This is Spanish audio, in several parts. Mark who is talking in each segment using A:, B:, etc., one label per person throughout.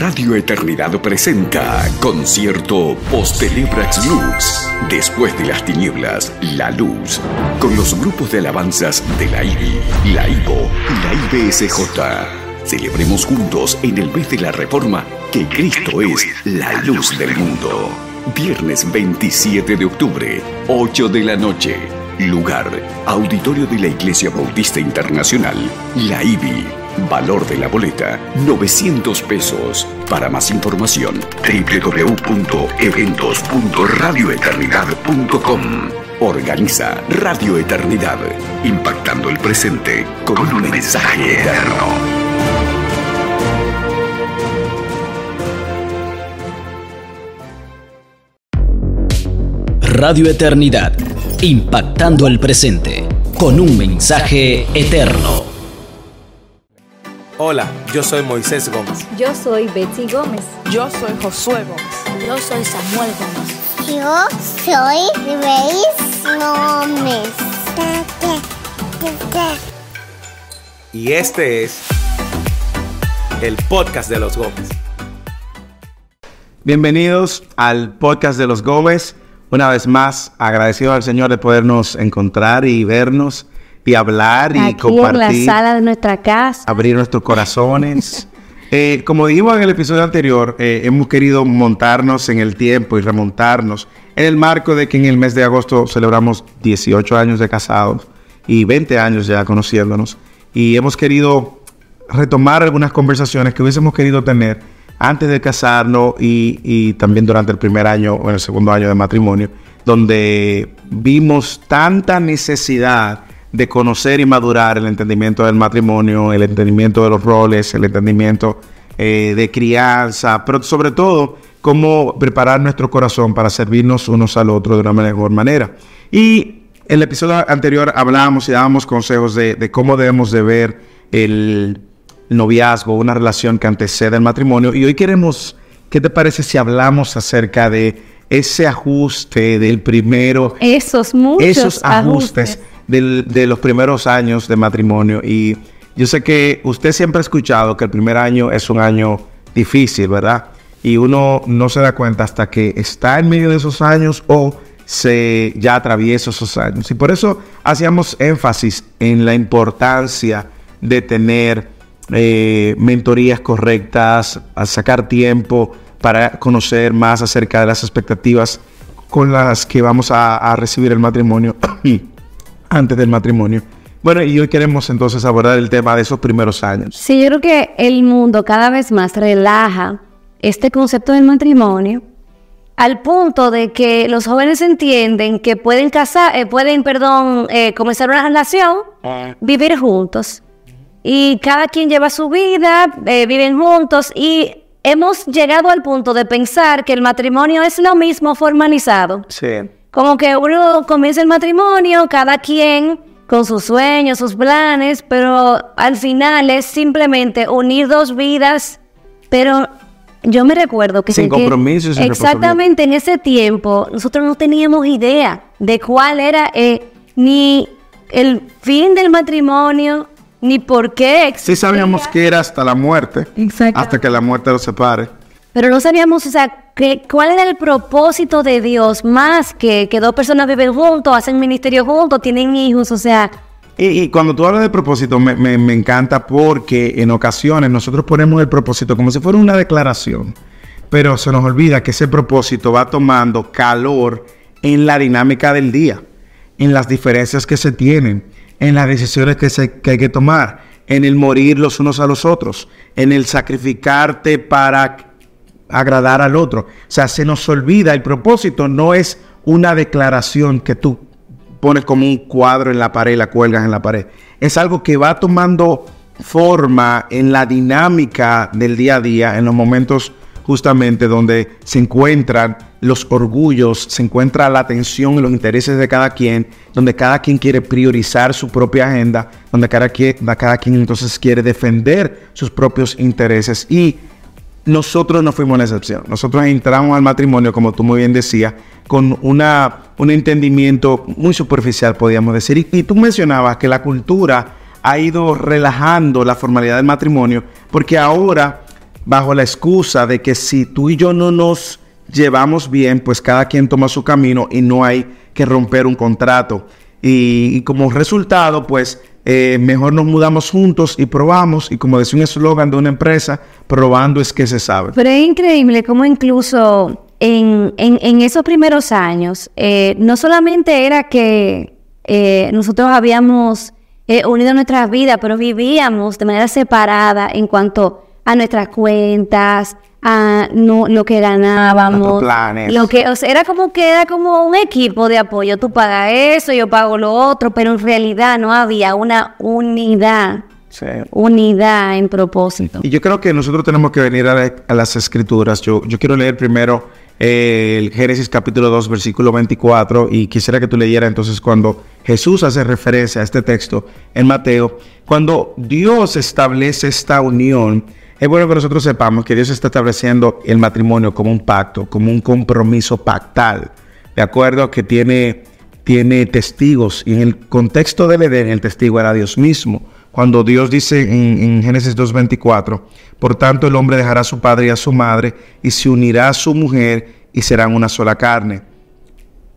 A: Radio Eternidad presenta Concierto Postelebrax Lux. Después de las tinieblas, la luz. Con los grupos de alabanzas de la IBI, la IVO y la IBSJ. Celebremos juntos en el mes de la Reforma que Cristo es la luz del mundo. Viernes 27 de octubre, 8 de la noche. Lugar, Auditorio de la Iglesia Bautista Internacional, la IBI. Valor de la boleta, 900 pesos. Para más información, www.eventos.radioeternidad.com. Organiza Radio Eternidad, impactando el presente con un mensaje eterno.
B: Radio Eternidad, impactando el presente con un mensaje eterno.
C: Hola, yo soy Moisés Gómez.
D: Yo soy Betsy Gómez.
E: Yo soy Josué Gómez.
F: Yo soy Samuel Gómez.
G: Yo soy Grace Gómez.
C: Y este es el podcast de los Gómez.
H: Bienvenidos al podcast de los Gómez. Una vez más, agradecido al Señor de podernos encontrar y vernos y hablar y
D: Aquí
H: compartir.
D: en la sala de nuestra casa.
H: Abrir nuestros corazones. Eh, como dijimos en el episodio anterior, eh, hemos querido montarnos en el tiempo y remontarnos en el marco de que en el mes de agosto celebramos 18 años de casados y 20 años ya conociéndonos. Y hemos querido retomar algunas conversaciones que hubiésemos querido tener antes de casarnos y, y también durante el primer año o en el segundo año de matrimonio, donde vimos tanta necesidad de conocer y madurar el entendimiento del matrimonio, el entendimiento de los roles, el entendimiento eh, de crianza, pero sobre todo cómo preparar nuestro corazón para servirnos unos al otro de una mejor manera. Y en el episodio anterior hablábamos y dábamos consejos de, de cómo debemos de ver el noviazgo, una relación que antecede el matrimonio. Y hoy queremos, ¿qué te parece si hablamos acerca de ese ajuste del primero?
D: Esos muchos
H: esos ajustes, de los primeros años de matrimonio. Y yo sé que usted siempre ha escuchado que el primer año es un año difícil, ¿verdad? Y uno no se da cuenta hasta que está en medio de esos años o se ya atraviesa esos años. Y por eso hacíamos énfasis en la importancia de tener eh, mentorías correctas, a sacar tiempo para conocer más acerca de las expectativas con las que vamos a recibir el matrimonio antes del matrimonio. Bueno, y hoy queremos entonces abordar el tema de esos primeros años.
D: Sí, yo creo que el mundo cada vez más relaja este concepto del matrimonio al punto de que los jóvenes entienden que pueden casar, eh, pueden, perdón, eh, comenzar una relación, vivir juntos. Y cada quien lleva su vida, eh, viven juntos y hemos llegado al punto de pensar que el matrimonio es lo mismo formalizado.
H: Sí.
D: Como que uno comienza el matrimonio, cada quien con sus sueños, sus planes, pero al final es simplemente unir dos vidas, pero yo me recuerdo que...
H: Sin
D: que-
H: compromiso y sin
D: Exactamente, en ese tiempo nosotros no teníamos idea de cuál era eh, ni el fin del matrimonio, ni por qué
H: Sí sabíamos que era hasta la muerte, hasta que la muerte los separe.
D: Pero no sabíamos, o sea, que, cuál era el propósito de Dios, más que que dos personas viven juntos, hacen ministerio juntos, tienen hijos, o sea,
H: Y, y cuando tú hablas de propósito, me, me- me encanta porque en ocasiones nosotros ponemos el propósito como si fuera una declaración, pero se nos olvida que ese propósito va tomando calor en la dinámica del día, en las diferencias que se tienen, en las decisiones que, se, que hay que tomar, en el morir los unos a los otros, en el sacrificarte para agradar al otro. O sea, se nos olvida, el propósito no es una declaración que tú pones como un cuadro en la pared la cuelgas en la pared. Es algo que va tomando forma en la dinámica del día a día, en los momentos justamente donde se encuentran los orgullos, se encuentra la atención y los intereses de cada quien, donde cada quien quiere priorizar su propia agenda, donde cada quien, cada quien entonces quiere defender sus propios intereses y nosotros no fuimos la excepción. Nosotros entramos al matrimonio, como tú muy bien decías, con una, un entendimiento muy superficial, podríamos decir. Y, tú mencionabas que la cultura ha ido relajando la formalidad del matrimonio, porque ahora bajo la excusa de que si tú y yo no nos llevamos bien, pues cada quien toma su camino y no hay que romper un contrato. Y como resultado, pues eh, mejor nos mudamos juntos y probamos. Y como decía un eslogan de una empresa, probando es que se sabe.
D: Pero es increíble cómo incluso en, en- esos primeros años, eh, no solamente era que eh, nosotros habíamos unido nuestras vidas, pero vivíamos de manera separada en cuanto a nuestras cuentas, a no- lo que ganábamos,
H: planes.
D: lo que, o sea, era como que era como un equipo de apoyo. Tú pagas eso, yo pago lo otro, pero en realidad no había una unidad,
H: Sí.
D: unidad en propósito.
H: Y yo creo que nosotros tenemos que venir a, la- a las escrituras. Yo, yo quiero leer primero eh, el Génesis capítulo 2, versículo 24, y quisiera que tú leyeras entonces cuando Jesús hace referencia a este texto en Mateo, cuando Dios establece esta unión, es bueno que nosotros sepamos que Dios está estableciendo el matrimonio como un pacto, como un compromiso pactal, de acuerdo que tiene tiene testigos. Y en el contexto del Edén, el testigo era Dios mismo. Cuando Dios dice en, Génesis 2.24, por tanto el hombre dejará a su padre y a su madre y se unirá a su mujer y serán una sola carne.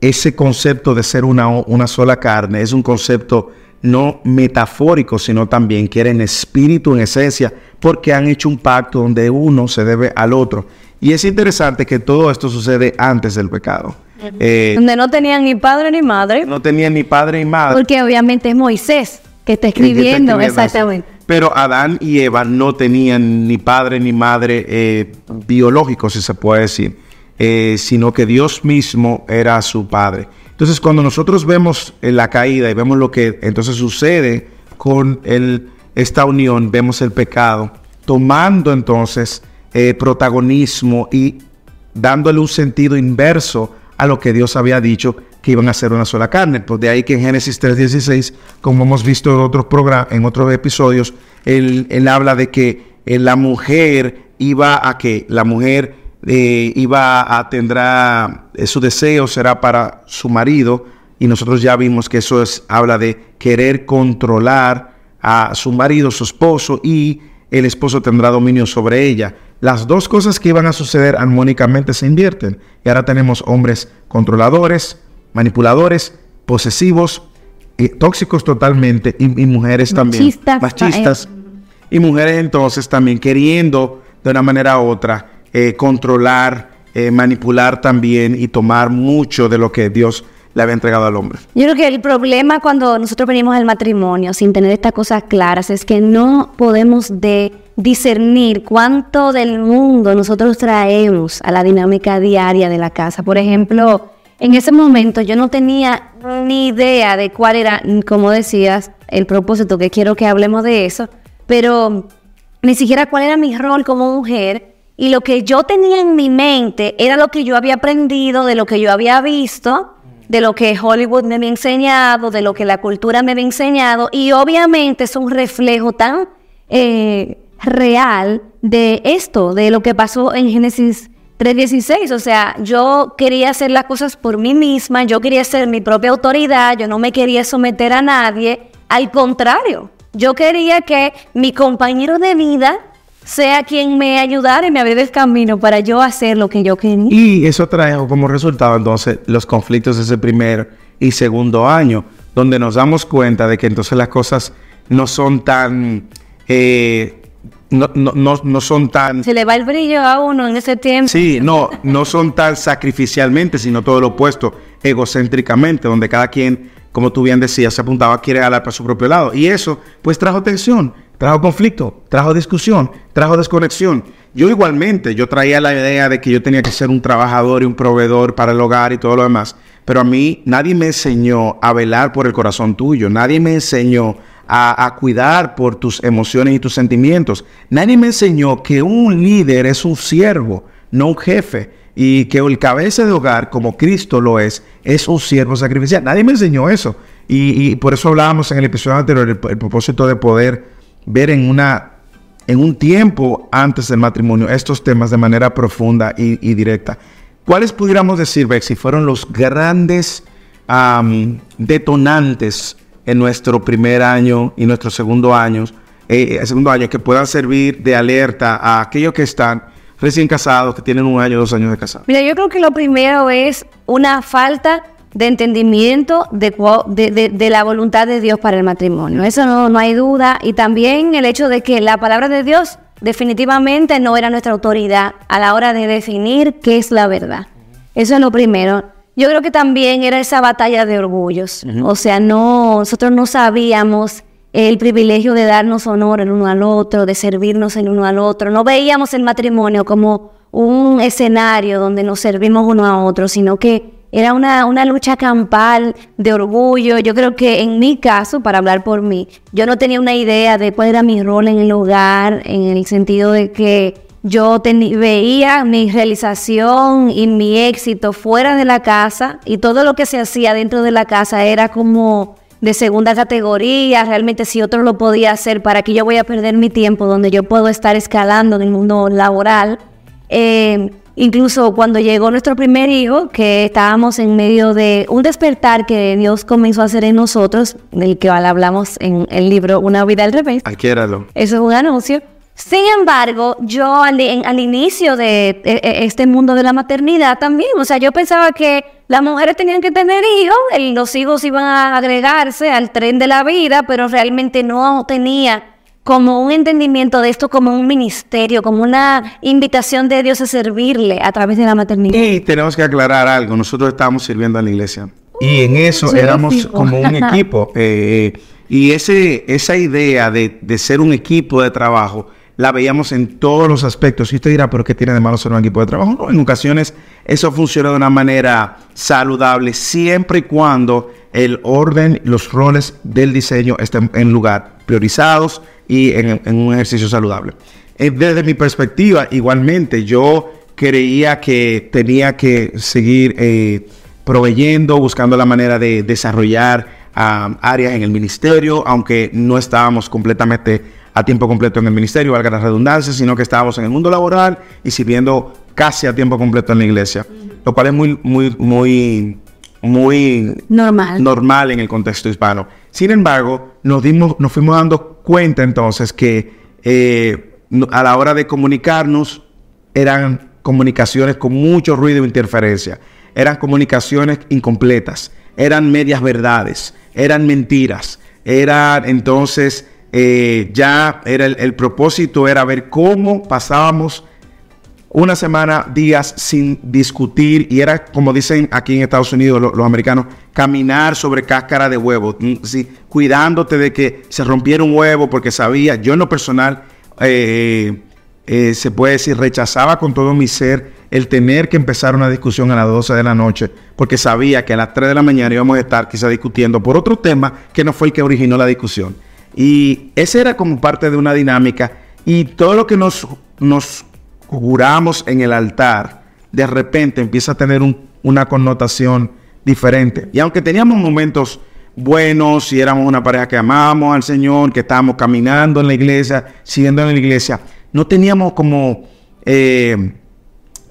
H: Ese concepto de ser una, una sola carne es un concepto no metafórico, sino también que era en espíritu, en esencia, porque han hecho un pacto donde uno se debe al otro. Y es interesante que todo esto sucede antes del pecado. Eh,
D: Donde no tenían ni padre ni madre,
H: no tenían ni padre ni madre.
D: porque obviamente es Moisés que está
H: que está
D: escribiendo,
H: escribiendo
D: exactamente.
H: eso. Pero Adán y Eva no tenían ni padre ni madre eh, biológico, si se puede decir, eh, sino que Dios mismo era su padre. Entonces, cuando nosotros vemos eh, la caída y vemos lo que entonces sucede con el, esta unión, vemos el pecado, tomando entonces eh, protagonismo y dándole un sentido inverso a lo que Dios había dicho que iban a ser una sola carne. Pues de ahí que en Génesis 3.16, como hemos visto en otros programas, en otros episodios, él, habla de que eh, la mujer iba a que la mujer eh, iba a tendrá eh, su deseo será para su marido y nosotros ya vimos que eso es habla de querer controlar a su marido, su esposo y el esposo tendrá dominio sobre ella. Las dos cosas que iban a suceder armónicamente se invierten. Y ahora tenemos hombres controladores, manipuladores, posesivos, eh, tóxicos totalmente y, y mujeres también.
D: Machistas,
H: Machistas. Y mujeres entonces también queriendo de una manera u otra eh, controlar, eh, manipular también y tomar mucho de lo que Dios le había entregado al hombre.
D: Yo creo que el problema cuando nosotros venimos al matrimonio sin tener estas cosas claras es que no podemos de discernir cuánto del mundo nosotros traemos a la dinámica diaria de la casa. Por ejemplo, en ese momento yo no tenía ni idea de cuál era, como decías, el propósito, que quiero que hablemos de eso, pero ni siquiera cuál era mi rol como mujer. Y lo que yo tenía en mi mente era lo que yo había aprendido, de lo que yo había visto, de lo que Hollywood me había enseñado, de lo que la cultura me había enseñado. Y obviamente es un reflejo tan eh, real de esto, de lo que pasó en Génesis 3.16. O sea, yo quería hacer las cosas por mí misma, yo quería ser mi propia autoridad, yo no me quería someter a nadie. Al contrario, yo quería que mi compañero de vida sea quien me ayudara y me abriera el camino para yo hacer lo que yo quería.
H: Y eso trajo como resultado entonces los conflictos de ese primer y segundo año, donde nos damos cuenta de que entonces las cosas no son tan... eh, no, no, no, no son tan...
D: Se le va el brillo a uno en ese tiempo.
H: Sí, no, no son tan sacrificialmente, sino todo lo opuesto, egocéntricamente, donde cada quien, como tú bien decías, se apuntaba, quiere jalar para su propio lado. Y eso, pues trajo tensión, trajo conflicto, trajo discusión, trajo desconexión. Yo igualmente, yo traía la idea de que yo tenía que ser un trabajador y un proveedor para el hogar y todo lo demás. Pero a mí nadie me enseñó a velar por el corazón tuyo, nadie me enseñó a, cuidar por tus emociones y tus sentimientos. Nadie me enseñó que un líder es un siervo, no un jefe. Y que el cabeza de hogar, como Cristo lo es, es un siervo sacrificial. Nadie me enseñó eso. Y, por eso hablábamos en el episodio anterior, el propósito de poder ver en una en un tiempo antes del matrimonio estos temas de manera profunda y, directa. ¿Cuáles pudiéramos decir, Bexy, fueron los grandes detonantes en nuestro primer año y nuestro segundo año eh, el segundo año, que puedan servir de alerta a aquellos que están recién casados, que tienen un año, dos años de casado?
D: Mira, yo creo que lo primero es una falta de entendimiento de, de- de la voluntad de Dios para el matrimonio. Eso no, no hay duda. Y también el hecho de que la palabra de Dios definitivamente no era nuestra autoridad a la hora de definir qué es la verdad. Eso es lo primero. Yo creo que también era esa batalla de orgullos. O sea, no, nosotros no sabíamos el privilegio de darnos honor el uno al otro, de servirnos el uno al otro. No veíamos el matrimonio como un escenario donde nos servimos uno a otro, sino que era una, una lucha campal de orgullo. Yo creo que en mi caso, para hablar por mí, yo no tenía una idea de cuál era mi rol en el hogar, en el sentido de que yo veía mi realización y mi éxito fuera de la casa y todo lo que se hacía dentro de la casa era como de segunda categoría, realmente si otro lo podía hacer, ¿para qué yo voy a perder mi tiempo donde yo puedo estar escalando en el mundo laboral? Eh, incluso cuando llegó nuestro primer hijo, que estábamos en medio de un despertar que Dios comenzó a hacer en nosotros, del que hablamos en el libro Una vida al revés,
H: Adquiéralo.
D: eso es un anuncio. Sin embargo, yo al, inicio de eh, eh, este mundo de la maternidad también, o sea, yo pensaba que las mujeres tenían que tener hijos, los hijos iban a agregarse al tren de la vida, pero realmente no tenía como un entendimiento de esto como un ministerio, como una invitación de Dios a servirle a través de la maternidad.
H: Y tenemos que aclarar algo. Nosotros estábamos sirviendo en la iglesia. Y en eso
D: Sí,
H: éramos
D: sí.
H: como un equipo. eh, y ese, esa idea de, de ser un equipo de trabajo la veíamos en todos los aspectos. Y usted dirá, ¿pero qué tiene de malo ser un equipo de trabajo? No, en ocasiones eso funciona de una manera saludable, siempre y cuando el orden, los roles del diseño estén en lugar, priorizados y en, un ejercicio saludable. Eh, Desde mi perspectiva, igualmente, yo creía que tenía que seguir eh, proveyendo, buscando la manera de desarrollar ah, áreas en el ministerio, aunque no estábamos completamente a tiempo completo en el ministerio, valga la redundancia, sino que estábamos en el mundo laboral y sirviendo casi a tiempo completo en la iglesia, lo cual es muy, muy, muy, muy
D: Normal.
H: normal en el contexto hispano. Sin embargo, nos, dimos, nos fuimos dando cuenta entonces que eh, a la hora de comunicarnos eran comunicaciones con mucho ruido e interferencia, eran comunicaciones incompletas, eran medias verdades, eran mentiras, eran entonces eh, ya era el, propósito era ver cómo pasábamos una semana, días sin discutir y era como dicen aquí en Estados Unidos lo- los, americanos, caminar sobre cáscara de huevo, mm, sí, cuidándote de que se rompiera un huevo porque sabía, yo en lo personal, eh, eh, se puede decir, rechazaba con todo mi ser el tener que empezar una discusión a las 12 de la noche porque sabía que a las 3 de la mañana íbamos a estar quizá discutiendo por otro tema que no fue el que originó la discusión. Y esa era como parte de una dinámica y todo lo que nos, nos juramos en el altar, de repente empieza a tener un- una connotación diferente. Y aunque teníamos momentos buenos y éramos una pareja que amábamos al Señor, que estábamos caminando en la iglesia, siguiendo en la iglesia, no teníamos como eh,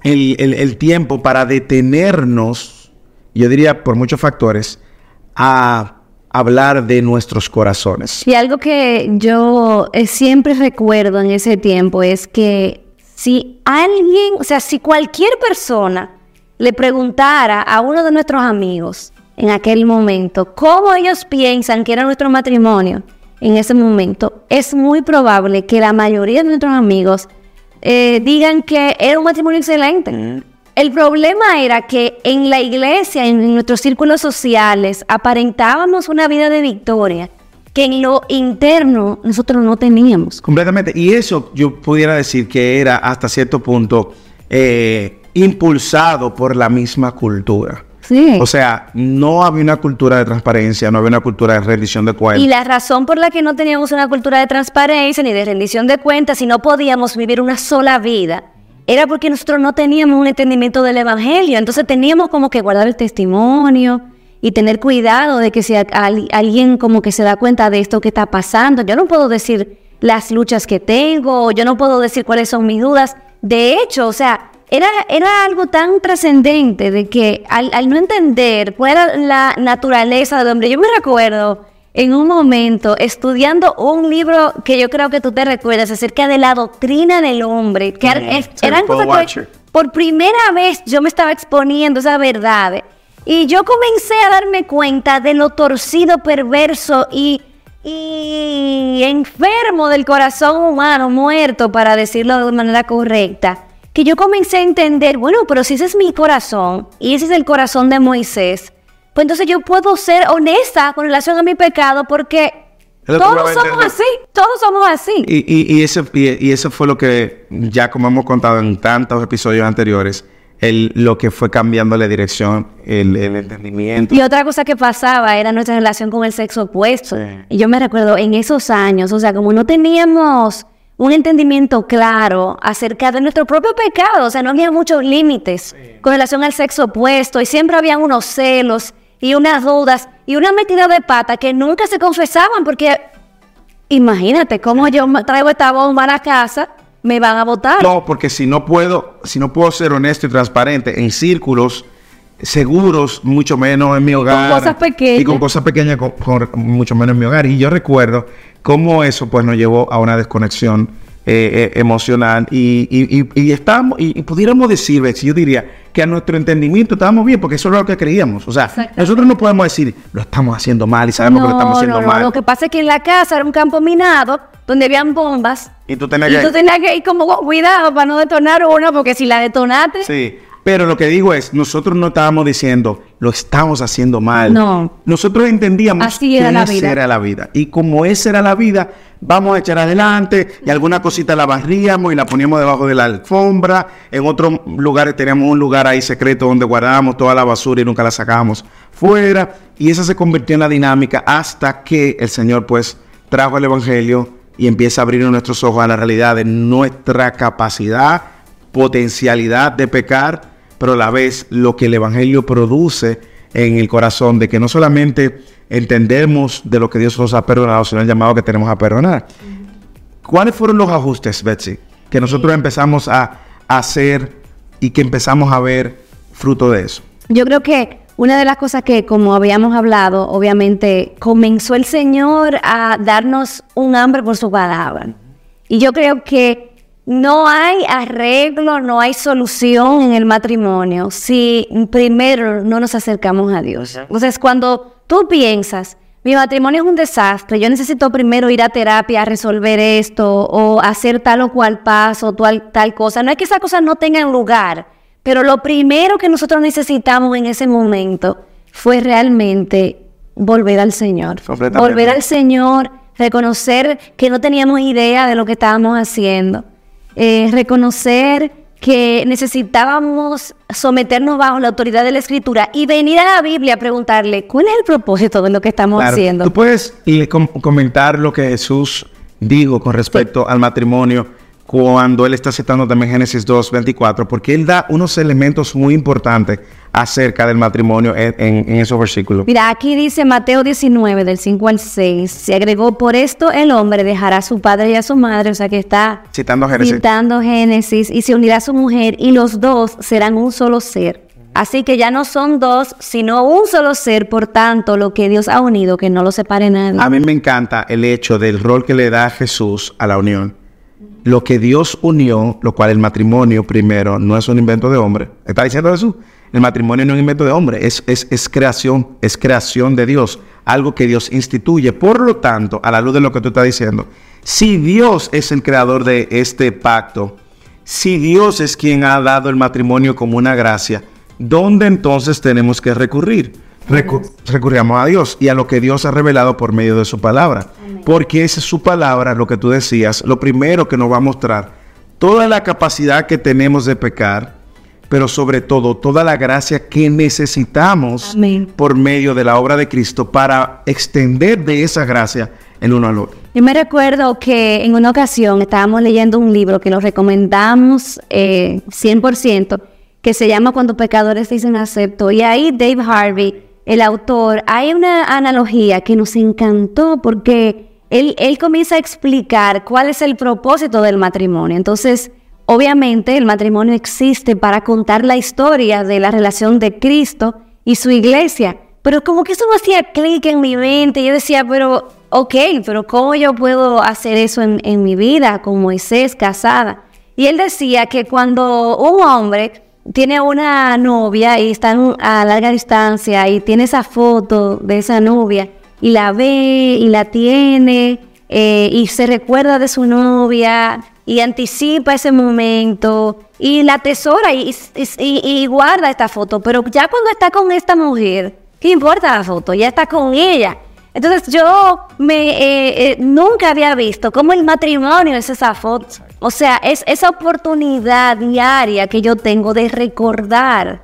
H: el, el- el tiempo para detenernos, yo diría por muchos factores, a hablar de nuestros corazones.
D: Y algo que yo eh, siempre recuerdo en ese tiempo es que si alguien, o sea, si cualquier persona le preguntara a uno de nuestros amigos en aquel momento cómo ellos piensan que era nuestro matrimonio en ese momento, es muy probable que la mayoría de nuestros amigos eh, digan que era un matrimonio excelente. El problema era que en la iglesia, en nuestros círculos sociales, aparentábamos una vida de victoria que en lo interno nosotros no teníamos.
H: Completamente. Y eso yo pudiera decir que era hasta cierto punto eh, impulsado por la misma cultura.
D: Sí.
H: O sea, no había una cultura de transparencia, no había una cultura de rendición de
D: Y
H: cuentas.
D: la razón por la que no teníamos una cultura de transparencia ni de rendición de cuentas y no podíamos vivir una sola vida era porque nosotros no teníamos un entendimiento del Evangelio. Entonces teníamos como que guardar el testimonio y tener cuidado de que si alguien como que se da cuenta de esto que está pasando, yo no puedo decir las luchas que tengo, yo no puedo decir cuáles son mis dudas. De hecho, o sea, era, era algo tan trascendente de que al, al no entender cuál era la naturaleza del hombre, yo me recuerdo en un momento estudiando un libro que yo creo que tú te recuerdas acerca de la doctrina del hombre, que er- es-
H: sí,
D: eran cosas que por primera vez yo me estaba exponiendo esa verdad y yo comencé a darme cuenta de lo torcido, perverso y, y enfermo del corazón humano, muerto, para decirlo de manera correcta, que yo comencé a entender, bueno, pero si ese es mi corazón y ese es el corazón de Moisés, pues entonces yo puedo ser honesta con relación a mi pecado porque todos somos así, todos somos así.
H: Y, y, y, ese, y, y eso fue lo que, ya como hemos contado en tantos episodios anteriores, el, lo que fue cambiando la dirección, el, el entendimiento.
D: Y otra cosa que pasaba era nuestra relación con el sexo opuesto.
H: Sí.
D: Y yo me recuerdo en esos años, o sea, como no teníamos un entendimiento claro acerca de nuestro propio pecado, o sea, no había muchos límites con relación al sexo opuesto y siempre había unos celos y unas dudas y una metida de pata que nunca se confesaban porque imagínate cómo yo traigo esta bomba a la casa, me van a votar.
H: No, porque si no puedo, si no puedo ser honesto y transparente en círculos seguros, mucho menos en mi hogar.
D: cosas pequeñas.
H: Y con cosas pequeñas, con, con mucho menos en mi hogar. Y yo recuerdo cómo eso pues nos llevó a una desconexión eh, eh, emocional. Y, y, y, y estábamos, y, pudiéramos decir, Betsy, yo diría que a nuestro entendimiento estábamos bien, porque eso es lo que creíamos. O sea, nosotros no podemos decir, lo estamos haciendo mal y sabemos que lo estamos haciendo
D: no, no.
H: mal.
D: Lo que pasa es que en la casa era un campo minado donde habían bombas.
H: Y tú tenías
D: Y
H: que-
D: tú tenías que ir como cuidado para no detonar una, porque si la detonaste,
H: Sí, pero lo que digo es, nosotros no estábamos diciendo, lo estamos haciendo mal.
D: No.
H: Nosotros entendíamos
D: Así era
H: que
D: la
H: esa
D: vida.
H: era la vida. Y como esa era la vida, vamos a echar adelante y alguna cosita la barríamos y la poníamos debajo de la alfombra. En otros lugares teníamos un lugar ahí secreto donde guardábamos toda la basura y nunca la sacábamos fuera. Y esa se convirtió en la dinámica hasta que el Señor pues trajo el Evangelio y empieza a abrir nuestros ojos a la realidad de nuestra capacidad, potencialidad de pecar, pero a la vez lo que el Evangelio produce en el corazón, de que no solamente entendemos de lo que Dios nos ha perdonado, sino el llamado que tenemos a perdonar. ¿Cuáles fueron los ajustes, Betsy, que nosotros empezamos a hacer y que empezamos a ver fruto de eso?
D: yo creo que una de las cosas que, como habíamos hablado, obviamente comenzó el Señor a darnos un hambre por su palabra. Y yo creo que no hay arreglo, no hay solución en el matrimonio si primero no nos acercamos a Dios. Entonces, cuando tú piensas, mi matrimonio es un desastre, yo necesito primero ir a terapia a resolver esto o hacer tal o cual paso, tal, tal cosa. No es que esas cosas no tengan lugar, pero lo primero que nosotros necesitamos en ese momento fue realmente volver al Señor. Volver al Señor, reconocer que no teníamos idea de lo que estábamos haciendo, eh, reconocer que necesitábamos someternos bajo la autoridad de la Escritura y venir a la Biblia a preguntarle, ¿cuál es el propósito de lo que estamos
H: Claro,
D: haciendo?
H: Tú puedes comentar lo que Jesús dijo con respecto al matrimonio cuando él está citando también Génesis 2, 24, porque él da unos elementos muy importantes acerca del matrimonio en, en- en esos versículos.
D: Mira, aquí dice Mateo 19, del 5 al 6, se agregó, por esto el hombre dejará a su padre y a su madre, o sea que está
H: Citando Génesis.
D: citando Génesis, y se unirá a su mujer, y los dos serán un solo ser. Así que ya no son dos, sino un solo ser, por tanto, lo que Dios ha unido, que no lo separe nadie.
H: A mí me encanta el hecho del rol que le da Jesús a la unión. Lo que Dios unió, lo cual el matrimonio primero no es un invento de hombre. ¿Está diciendo Jesús? El matrimonio no es un invento de hombre, es, es, es creación, es creación de Dios, algo que Dios instituye. Por lo tanto, a la luz de lo que tú estás diciendo, si Dios es el creador de este pacto, si Dios es quien ha dado el matrimonio como una gracia, ¿dónde entonces tenemos que recurrir? Recu- a Dios y a lo que Dios ha revelado por medio de su palabra. Porque esa es su palabra, lo que tú decías, lo primero que nos va a mostrar toda la capacidad que tenemos de pecar, pero sobre todo toda la gracia que necesitamos
D: Amén.
H: por medio de la obra de Cristo para extender de esa gracia el uno al otro.
D: Yo me recuerdo que en una ocasión estábamos leyendo un libro que lo recomendamos eh, 100%, que se llama Cuando pecadores dicen acepto. Y ahí Dave Harvey, el autor, hay una analogía que nos encantó porque él, él comienza a explicar cuál es el propósito del matrimonio. Entonces, obviamente el matrimonio existe para contar la historia de la relación de Cristo y su iglesia. Pero como que eso no hacía clic en mi mente. Yo decía, pero, ok, pero ¿cómo yo puedo hacer eso en, en mi vida con Moisés casada? Y él decía que cuando un hombre tiene una novia y están a larga distancia y tiene esa foto de esa novia y la ve y la tiene eh, y se recuerda de su novia y anticipa ese momento y la atesora y, y- y guarda esta foto, pero ya cuando está con esta mujer, ¿qué importa la foto? Ya está con ella. Entonces yo me eh, eh, nunca había visto cómo el matrimonio es esa foto. O sea, es esa oportunidad diaria que yo tengo de recordar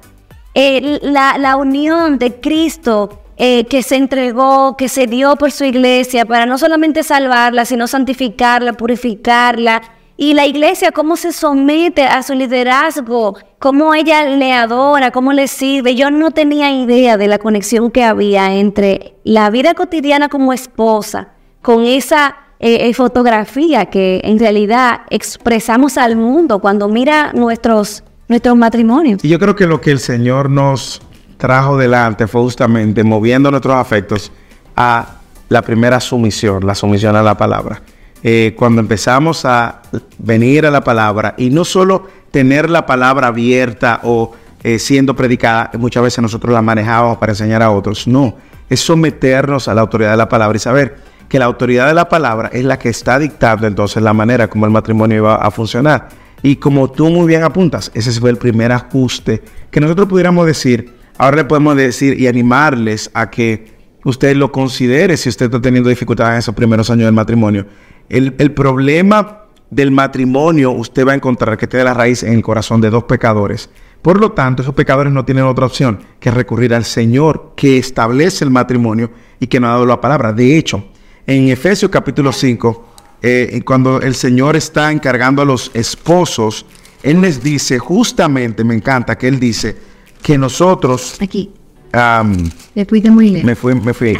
D: eh, la, la unión de Cristo eh, que se entregó, que se dio por su iglesia para no solamente salvarla, sino santificarla, purificarla. Y la iglesia, cómo se somete a su liderazgo, cómo ella le adora, cómo le sirve. Yo no tenía idea de la conexión que había entre la vida cotidiana como esposa, con esa eh, eh, fotografía que en realidad expresamos al mundo cuando mira nuestros, nuestros matrimonios.
H: Y yo creo que lo que el Señor nos trajo delante fue justamente moviendo nuestros afectos a la primera sumisión, la sumisión a la palabra. Eh, cuando empezamos a venir a la palabra y no solo tener la palabra abierta o eh, siendo predicada, muchas veces nosotros la manejábamos para enseñar a otros, no, es someternos a la autoridad de la palabra y saber que la autoridad de la palabra es la que está dictando entonces la manera como el matrimonio iba a funcionar. Y como tú muy bien apuntas, ese fue el primer ajuste que nosotros pudiéramos decir, ahora le podemos decir y animarles a que usted lo considere si usted está teniendo dificultades en esos primeros años del matrimonio. El, el problema del matrimonio usted va a encontrar que tiene la raíz en el corazón de dos pecadores. Por lo tanto, esos pecadores no tienen otra opción que recurrir al Señor que establece el matrimonio y que nos ha dado la palabra. De hecho, en Efesios capítulo 5, eh, cuando el Señor está encargando a los esposos, Él les dice, justamente, me encanta que Él dice que nosotros,
D: Aquí,
H: am,
D: le fuiste muy lejos.
H: me fui, me fui.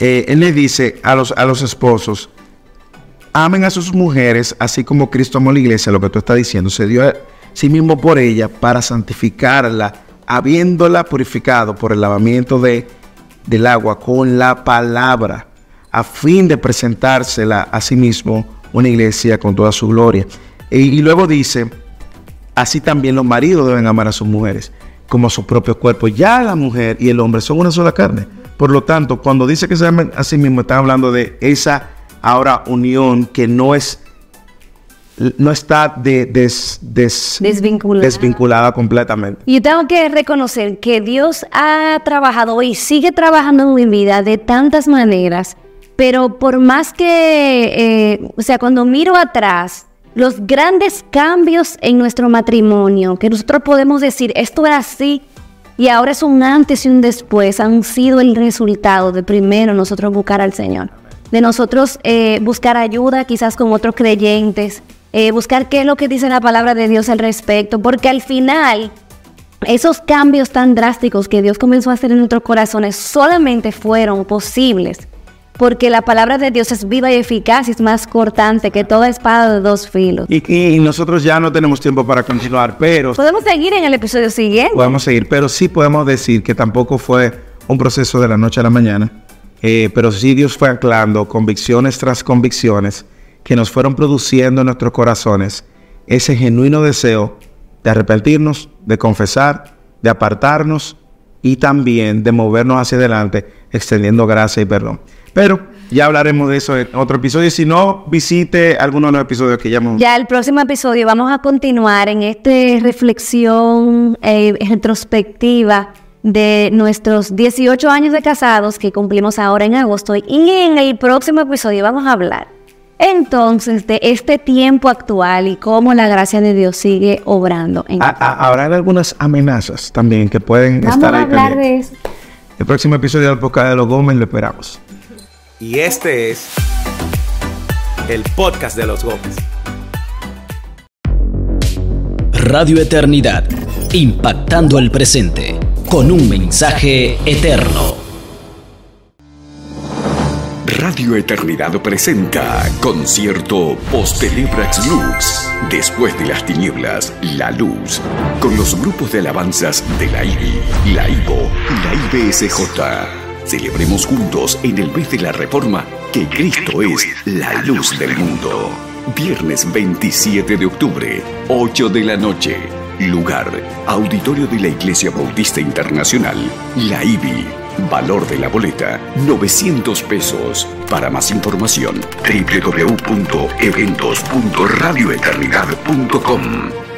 H: Eh, él le dice a los, a los esposos, amen a sus mujeres, así como Cristo amó a la iglesia, lo que tú estás diciendo, se dio a sí mismo por ella para santificarla, habiéndola purificado por el lavamiento de, del agua con la palabra, a fin de presentársela a sí mismo una iglesia con toda su gloria. Y, luego dice, Así también los maridos deben amar a sus mujeres como a su propio cuerpo. Ya la mujer y el hombre son una sola carne. Por lo tanto, cuando dice que se amen a sí mismo, está hablando de esa ahora unión que no es no está de- des- des-
D: Desvinculada.
H: desvinculada completamente.
D: Yo tengo que reconocer que Dios ha trabajado y sigue trabajando en mi vida de tantas maneras, pero por más que, eh, o sea, cuando miro atrás, los grandes cambios en nuestro matrimonio, que nosotros podemos decir, esto era así y ahora es un antes y un después, han sido el resultado de primero nosotros buscar al Señor, de nosotros eh, buscar ayuda quizás con otros creyentes, eh, buscar qué es lo que dice la palabra de Dios al respecto, porque al final esos cambios tan drásticos que Dios comenzó a hacer en nuestros corazones solamente fueron posibles porque la palabra de Dios es viva y eficaz y es más cortante que toda espada de dos filos.
H: Y, y nosotros ya no tenemos tiempo para continuar, pero
D: Podemos seguir en el episodio siguiente.
H: podemos seguir, pero sí podemos decir que tampoco fue un proceso de la noche a la mañana, eh, pero sí Dios fue anclando convicciones tras convicciones que nos fueron produciendo en nuestros corazones ese genuino deseo de arrepentirnos, de confesar, de apartarnos y también de movernos hacia adelante extendiendo gracia y perdón. Pero ya hablaremos de eso en otro episodio. Si no, visite alguno de los episodios que ya hemos...
D: Ya el próximo episodio vamos a continuar en esta reflexión eh, retrospectiva de nuestros 18 años de casados que cumplimos ahora en agosto y en el próximo episodio vamos a hablar entonces de este tiempo actual y cómo la gracia de Dios sigue obrando en
H: A- a- habrá algunas amenazas también que pueden
D: Vamos
H: estar
D: a
H: ahí
D: hablar
H: pendientes.
D: de eso.
H: El próximo episodio del podcast de los Gómez lo esperamos.
C: Y este es el podcast de los Gómez.
B: Radio Eternidad, impactando el presente con un mensaje eterno.
A: Radio Eternidad presenta Concierto Postelebrax Lux. Después de las tinieblas, la luz. Con los grupos de alabanzas de la IBI, la IVO y la IBSJ. Celebremos juntos en el mes de la reforma que Cristo es la luz del mundo. Viernes 27 de octubre, 8 de la noche. Lugar, Auditorio de la Iglesia Bautista Internacional, la IBI. Valor de la boleta, 900 pesos. Para más información, www.eventos.radioeternidad.com.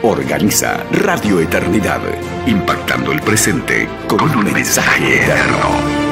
A: Organiza Radio Eternidad, impactando el presente con un mensaje eterno.